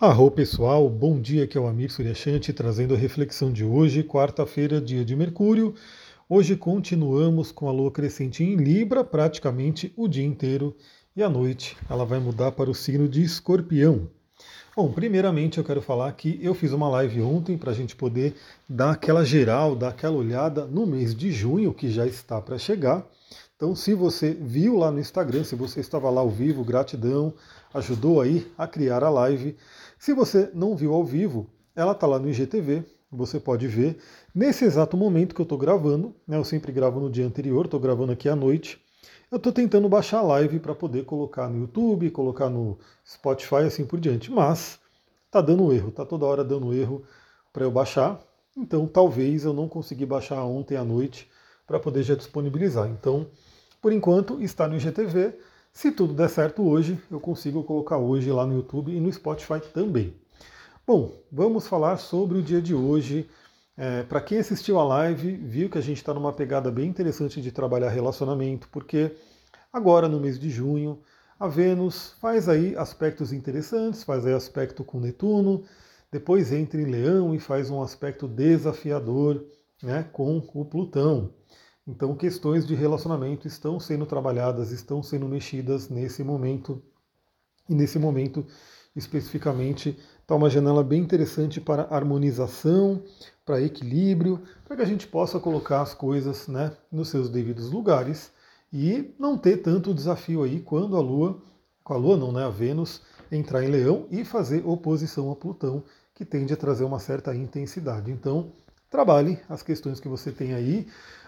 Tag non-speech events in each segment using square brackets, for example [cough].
Arro pessoal, bom dia, aqui é o Amir Suryashanti trazendo a reflexão de hoje, quarta-feira, dia de Mercúrio. Hoje continuamos com a lua crescente em Libra, praticamente o dia inteiro, e à noite ela vai mudar para o signo de Escorpião. Bom, primeiramente eu quero falar que eu fiz uma live ontem para a gente poder dar aquela geral, dar aquela olhada no mês de junho, que já está para chegar. Então, se você viu lá no Instagram, se você estava lá ao vivo, gratidão, ajudou aí a criar a live. Se você não viu ao vivo, ela está lá no IGTV, você pode ver. Nesse exato momento que eu estou gravando, né, eu sempre gravo no dia anterior, estou gravando aqui à noite, eu estou tentando baixar a live para poder colocar no YouTube, colocar no Spotify assim por diante. Mas está dando erro, está toda hora dando erro para eu baixar. Então talvez eu não consegui baixar ontem à noite para poder já disponibilizar. Então, por enquanto, está no IGTV. Se tudo der certo hoje, eu consigo colocar hoje lá no YouTube e no Spotify também. Bom, vamos falar sobre o dia de hoje. É, Para quem assistiu a live, viu que a gente está numa pegada bem interessante de trabalhar relacionamento, porque agora no mês de junho, a Vênus faz aí aspectos interessantes, faz aí aspecto com Netuno, depois entra em Leão e faz um aspecto desafiador né, com o Plutão. Então, questões de relacionamento estão sendo trabalhadas, estão sendo mexidas nesse momento. E nesse momento, especificamente, está uma janela bem interessante para harmonização, para equilíbrio, para que a gente possa colocar as coisas né, nos seus devidos lugares e não ter tanto desafio aí quando a Lua, com a Lua não, né, a Vênus, entrar em Leão e fazer oposição a Plutão, que tende a trazer uma certa intensidade. Então, trabalhe as questões que você tem aí.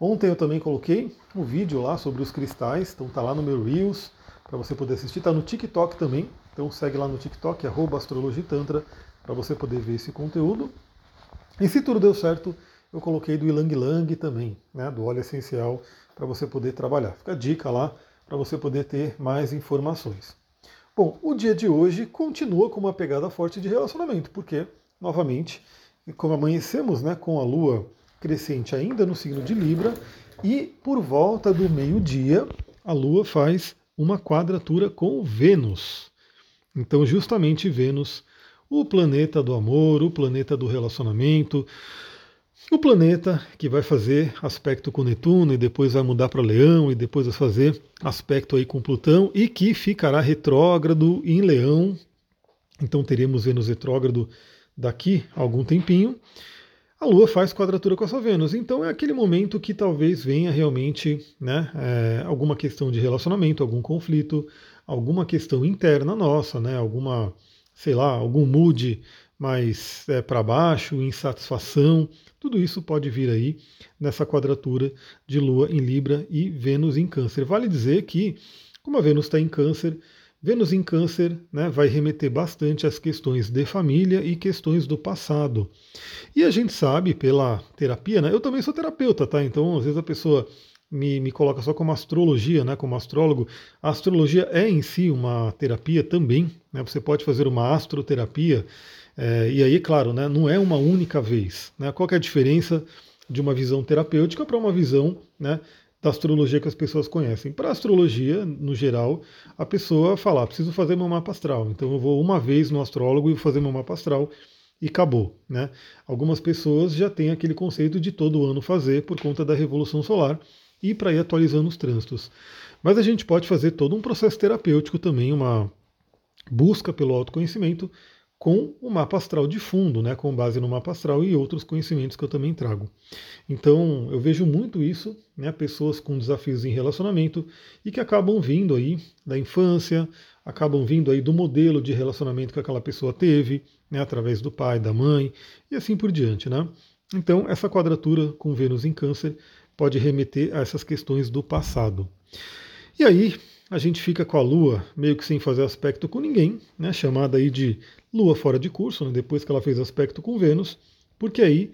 Ontem eu também coloquei um vídeo lá sobre os cristais, então tá lá no meu Reels para você poder assistir, tá no TikTok também, então segue lá no TikTok, astrologitantra, para você poder ver esse conteúdo. E se tudo deu certo, eu coloquei do Ilang Lang também, né, do óleo essencial, para você poder trabalhar. Fica a dica lá para você poder ter mais informações. Bom, o dia de hoje continua com uma pegada forte de relacionamento, porque, novamente, como amanhecemos né, com a Lua crescente ainda no signo de Libra, e por volta do meio-dia a Lua faz uma quadratura com Vênus. Então, justamente Vênus, o planeta do amor, o planeta do relacionamento, o planeta que vai fazer aspecto com Netuno e depois vai mudar para Leão e depois vai fazer aspecto aí com Plutão e que ficará retrógrado em Leão. Então teremos Vênus retrógrado daqui a algum tempinho a Lua faz quadratura com a sua Vênus. Então é aquele momento que talvez venha realmente né, é, alguma questão de relacionamento, algum conflito, alguma questão interna nossa, né, alguma, sei lá, algum mood mais é, para baixo, insatisfação. Tudo isso pode vir aí nessa quadratura de Lua em Libra e Vênus em Câncer. Vale dizer que, como a Vênus está em Câncer, Vênus em Câncer né, vai remeter bastante às questões de família e questões do passado. E a gente sabe pela terapia, né? Eu também sou terapeuta, tá? Então, às vezes a pessoa me, me coloca só como astrologia, né? Como astrólogo. A astrologia é em si uma terapia também. Né? Você pode fazer uma astroterapia. É, e aí, claro, né, não é uma única vez. Né? Qual é a diferença de uma visão terapêutica para uma visão né, da astrologia que as pessoas conhecem. Para astrologia, no geral, a pessoa fala, ah, preciso fazer meu mapa astral. Então eu vou uma vez no astrólogo e vou fazer meu mapa astral e acabou. Né? Algumas pessoas já têm aquele conceito de todo ano fazer por conta da revolução solar e para ir atualizando os trânsitos. Mas a gente pode fazer todo um processo terapêutico também, uma busca pelo autoconhecimento com o mapa astral de fundo, né, com base no mapa astral e outros conhecimentos que eu também trago. Então, eu vejo muito isso, né, pessoas com desafios em relacionamento e que acabam vindo aí da infância, acabam vindo aí do modelo de relacionamento que aquela pessoa teve, né, através do pai, da mãe e assim por diante, né? Então, essa quadratura com Vênus em Câncer pode remeter a essas questões do passado. E aí, a gente fica com a Lua meio que sem fazer aspecto com ninguém, né, chamada aí de Lua fora de curso, né, depois que ela fez aspecto com Vênus, porque aí,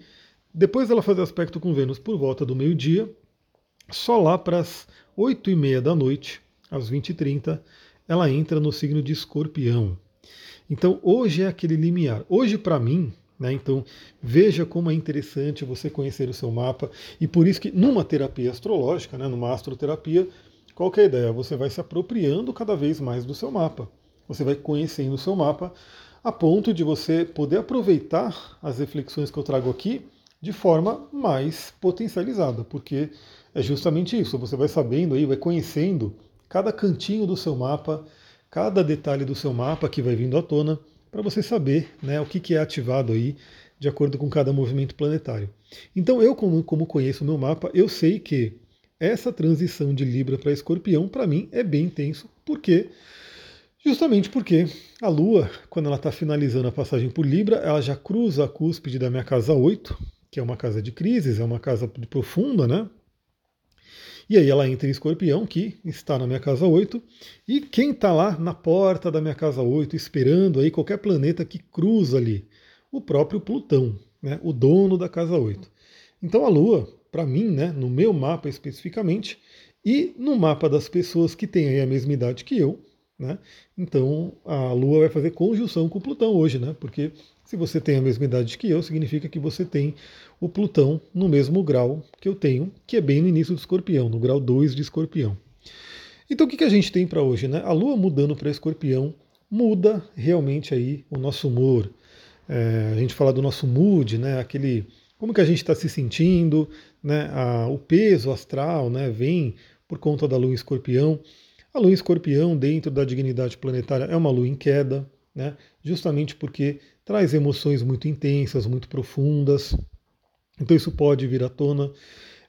depois dela fazer aspecto com Vênus por volta do meio-dia, só lá para as 8 e meia da noite, às 20h30, ela entra no signo de escorpião. Então hoje é aquele limiar. Hoje, para mim, né, então veja como é interessante você conhecer o seu mapa, e por isso que numa terapia astrológica, né, numa astroterapia, qual é a ideia? Você vai se apropriando cada vez mais do seu mapa. Você vai conhecendo o seu mapa a ponto de você poder aproveitar as reflexões que eu trago aqui de forma mais potencializada, porque é justamente isso, você vai sabendo aí, vai conhecendo cada cantinho do seu mapa, cada detalhe do seu mapa que vai vindo à tona, para você saber né, o que, que é ativado aí de acordo com cada movimento planetário. Então eu, como, como conheço o meu mapa, eu sei que essa transição de Libra para Escorpião, para mim, é bem intenso, porque justamente porque a Lua, quando ela está finalizando a passagem por Libra, ela já cruza a cúspide da minha casa 8, que é uma casa de crises, é uma casa profunda, né? E aí ela entra em escorpião, que está na minha casa 8, e quem está lá na porta da minha casa 8, esperando aí qualquer planeta que cruza ali? O próprio Plutão, né, o dono da casa 8. Então a Lua, para mim, né, no meu mapa especificamente, e no mapa das pessoas que têm a mesma idade que eu, né, então a Lua vai fazer conjunção com o Plutão hoje, né, porque se você tem a mesma idade que eu, significa que você tem o Plutão no mesmo grau que eu tenho, que é bem no início do escorpião, no grau 2 de escorpião. Então o que, a gente tem para hoje? Né? A Lua mudando para escorpião muda realmente aí o nosso humor. É, a gente fala do nosso mood, né? aquele como que a gente está se sentindo, né? A, o peso astral né? vem por conta da Lua em escorpião. A Lua em escorpião, dentro da dignidade planetária, é uma Lua em queda, né? justamente porque traz emoções muito intensas, muito profundas. Então isso pode vir à tona.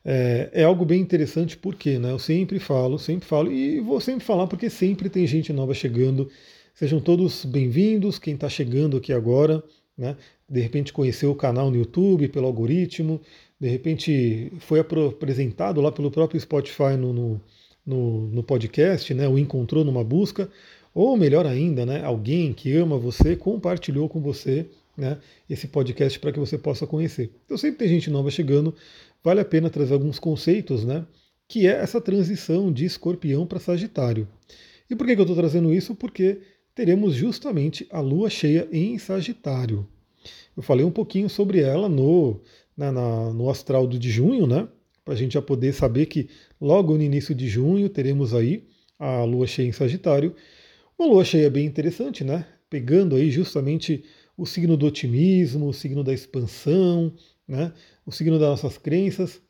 É, é, algo bem interessante porque né, eu sempre falo, sempre falo, e vou sempre falar porque sempre tem gente nova chegando. Sejam todos bem-vindos, quem está chegando aqui agora, né, de repente conheceu o canal no YouTube pelo algoritmo, de repente foi apresentado lá pelo próprio Spotify no, no, no, no podcast, né, o encontrou numa busca. Ou melhor ainda, né, alguém que ama você compartilhou com você né, esse podcast para que você possa conhecer. Então sempre tem gente nova chegando, vale a pena trazer alguns conceitos, né, que é essa transição de escorpião para Sagitário. E por que, que eu estou trazendo isso? Porque teremos justamente a lua cheia em Sagitário. Eu falei um pouquinho sobre ela no, né, na, no astral do de junho, né? Para a gente já poder saber que logo no início de junho teremos aí a lua cheia em Sagitário. Uma lua cheia bem interessante, né? Pegando aí justamente o signo do otimismo, o signo da expansão, né? o signo das nossas crenças.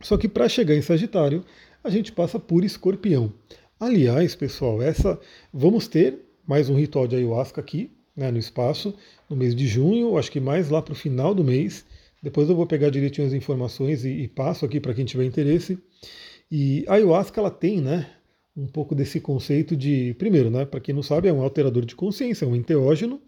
Só que para chegar em Sagitário, a gente passa por Escorpião. Aliás, pessoal, essa vamos ter mais um ritual de ayahuasca aqui né, no espaço, no mês de junho, acho que mais lá para o final do mês. Depois eu vou pegar direitinho as informações e, e passo aqui para quem tiver interesse. E a ayahuasca ela tem, né, um pouco desse conceito de, primeiro, né, para quem não sabe, é um alterador de consciência, é um enteógeno,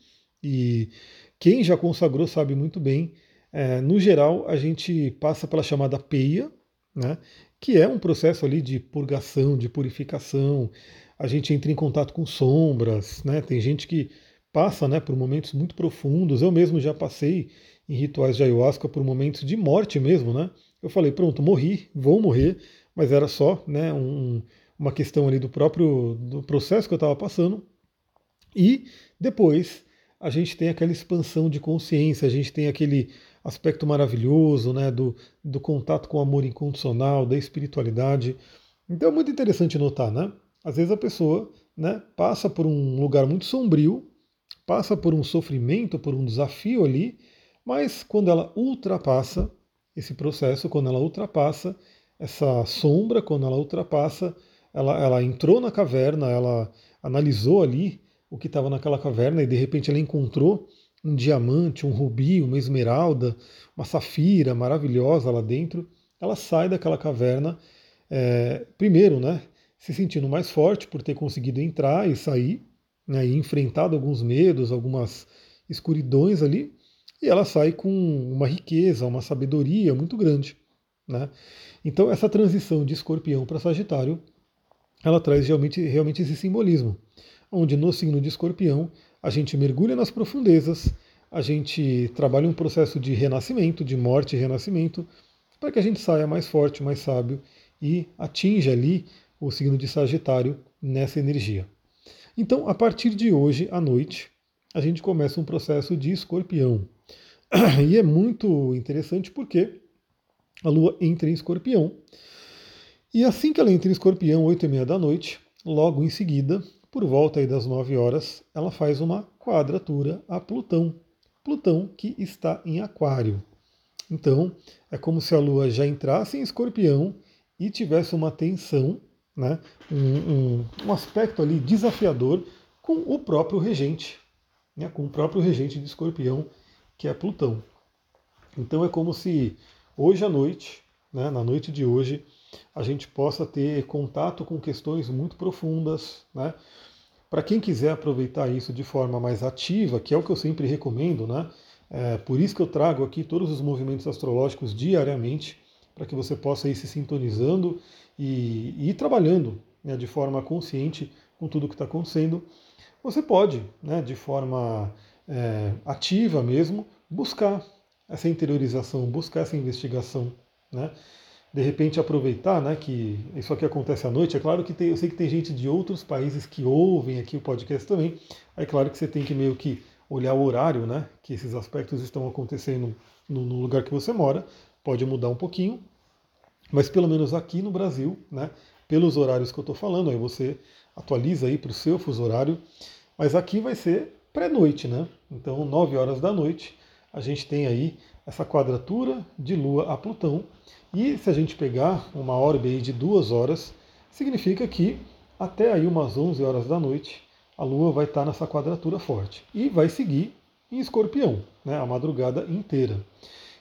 e quem já consagrou sabe muito bem. É, no geral, a gente passa pela chamada peia, né, que é um processo ali de purgação, de purificação. A gente entra em contato com sombras, né, tem gente que passa né, por momentos muito profundos. Eu mesmo já passei em rituais de ayahuasca por momentos de morte mesmo, né? Eu falei, pronto, morri, vou morrer, mas era só né, um, uma questão ali do próprio do processo que eu estava passando. E depois a gente tem aquela expansão de consciência, a gente tem aquele aspecto maravilhoso né, do, do contato com o amor incondicional, da espiritualidade. Então é muito interessante notar, né? Às vezes a pessoa né, passa por um lugar muito sombrio, passa por um sofrimento, por um desafio ali, mas quando ela ultrapassa esse processo, quando ela ultrapassa essa sombra, quando ela ultrapassa ela, ela entrou na caverna, ela analisou ali o que estava naquela caverna e de repente ela encontrou um diamante, um rubi, uma esmeralda, uma safira maravilhosa lá dentro. Ela sai daquela caverna, é, primeiro, né, se sentindo mais forte por ter conseguido entrar e sair, né, e enfrentado alguns medos, algumas escuridões ali, e ela sai com uma riqueza, uma sabedoria muito grande. Né? Então, essa transição de escorpião para Sagitário ela traz realmente, realmente esse simbolismo, onde no signo de escorpião a gente mergulha nas profundezas, a gente trabalha um processo de renascimento, de morte e renascimento, para que a gente saia mais forte, mais sábio e atinja ali o signo de Sagitário nessa energia. Então, a partir de hoje à noite, a gente começa um processo de escorpião. [clears throat] E é muito interessante porque a Lua entra em escorpião e assim que ela entra em escorpião, 8 e meia da noite, logo em seguida, por volta das 9 horas, ela faz uma quadratura a Plutão. Plutão que está em Aquário. Então, é como se a Lua já entrasse em Escorpião e tivesse uma tensão, né, um, um, um aspecto ali desafiador com o próprio regente, né, com o próprio regente de Escorpião, que é Plutão. Então é como se hoje à noite, né, na noite de hoje, a gente possa ter contato com questões muito profundas. Né? Para quem quiser aproveitar isso de forma mais ativa, que é o que eu sempre recomendo, né? É, por isso que eu trago aqui todos os movimentos astrológicos diariamente, para que você possa ir se sintonizando e, e ir trabalhando né, de forma consciente com tudo que está acontecendo. Você pode, né, de forma é, ativa mesmo, buscar essa interiorização, buscar essa investigação. Né? De repente aproveitar né, que isso aqui acontece à noite. É claro que tem, eu sei que tem gente de outros países que ouvem aqui o podcast também. É claro que você tem que meio que olhar o horário, né? Que esses aspectos estão acontecendo no, no lugar que você mora. Pode mudar um pouquinho, mas pelo menos aqui no Brasil, né? Pelos horários que eu estou falando, aí você atualiza aí para o seu fuso horário. Mas aqui vai ser pré-noite, né? Então, 9 horas da noite, a gente tem aí essa quadratura de Lua a Plutão. E se a gente pegar uma órbita de duas horas, significa que até aí umas 11 horas da noite a Lua vai estar nessa quadratura forte e vai seguir em Escorpião, né, a madrugada inteira.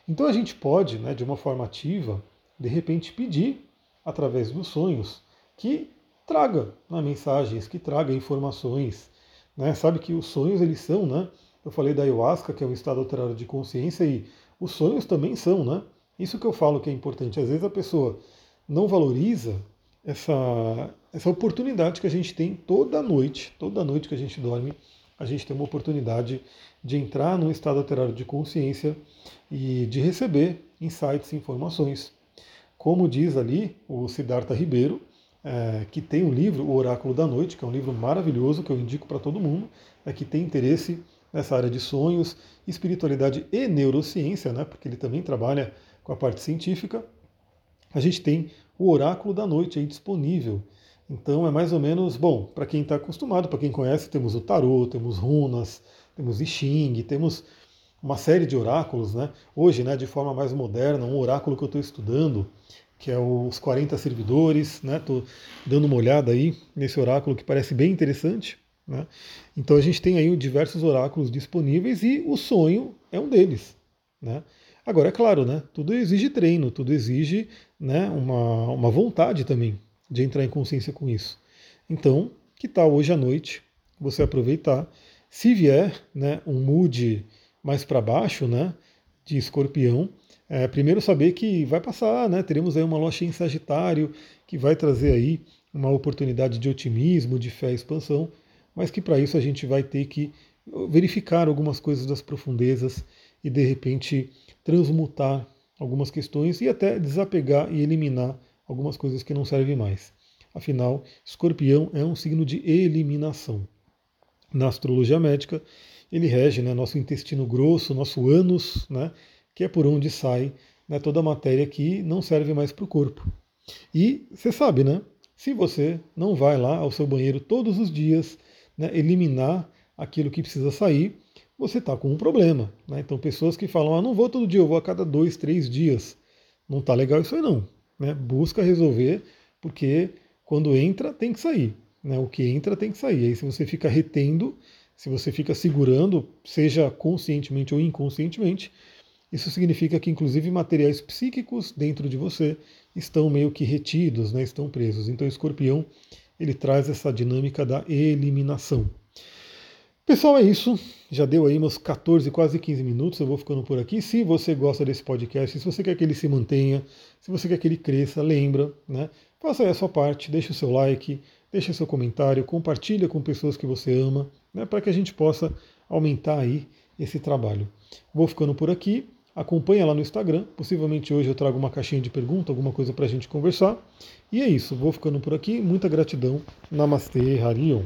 Então a gente pode, né, de uma forma ativa, de repente pedir através dos sonhos que traga né, mensagens, que traga informações. Né? Sabe que os sonhos eles são, né? Eu falei da ayahuasca, que é um estado alterado de consciência, e os sonhos também são, né? Isso que eu falo que é importante. Às vezes a pessoa não valoriza essa, essa oportunidade que a gente tem toda noite, toda noite que a gente dorme, a gente tem uma oportunidade de entrar num estado alterado de consciência e de receber insights e informações. Como diz ali o Siddhartha Ribeiro, é, que tem um livro, O Oráculo da Noite, que é um livro maravilhoso que eu indico para todo mundo, é que tem interesse nessa área de sonhos, espiritualidade e neurociência, né, porque ele também trabalha com a parte científica. A gente tem o Oráculo da Noite aí disponível. Então é mais ou menos, bom, para quem está acostumado, para quem conhece, temos o tarô, temos runas, temos I Ching, temos uma série de oráculos, né? Hoje, né, de forma mais moderna, um oráculo que eu estou estudando, que é os 40 servidores, né? Estou dando uma olhada aí nesse oráculo que parece bem interessante. Né? Então a gente tem aí diversos oráculos disponíveis e o sonho é um deles. Né? Agora, é claro, né, tudo exige treino, tudo exige né, uma, uma vontade também de entrar em consciência com isso. Então, que tal hoje à noite você aproveitar, se vier né, um mood mais para baixo, né, de escorpião, é, primeiro saber que vai passar, né, teremos aí uma loja em Sagitário, que vai trazer aí uma oportunidade de otimismo, de fé e expansão, mas que para isso a gente vai ter que verificar algumas coisas das profundezas e de repente transmutar algumas questões e até desapegar e eliminar algumas coisas que não servem mais. Afinal, escorpião é um signo de eliminação. Na astrologia médica, ele rege né, nosso intestino grosso, nosso ânus, né, que é por onde sai né, toda a matéria que não serve mais para o corpo. E você sabe, né? Se você não vai lá ao seu banheiro todos os dias, né, eliminar aquilo que precisa sair, você está com um problema. Né? Então, pessoas que falam, ah, não vou todo dia, eu vou a cada dois, três dias. Não está legal isso aí não. Né? Busca resolver, porque quando entra, tem que sair. Né? O que entra tem que sair. Aí se você fica retendo, se você fica segurando, seja conscientemente ou inconscientemente, isso significa que inclusive materiais psíquicos dentro de você estão meio que retidos, né? estão presos. Então, o escorpião ele traz essa dinâmica da eliminação. Pessoal, é isso. Já deu aí meus 14, quase 15 minutos. Eu vou ficando por aqui. Se você gosta desse podcast, se você quer que ele se mantenha, se você quer que ele cresça, lembra, né? Faça aí a sua parte, deixe o seu like, deixe o seu comentário, compartilha com pessoas que você ama, né? Para que a gente possa aumentar aí esse trabalho. Vou ficando por aqui. Acompanha lá no Instagram. Possivelmente hoje eu trago uma caixinha de pergunta, alguma coisa para a gente conversar. E é isso. Vou ficando por aqui. Muita gratidão. Namastê, Harion.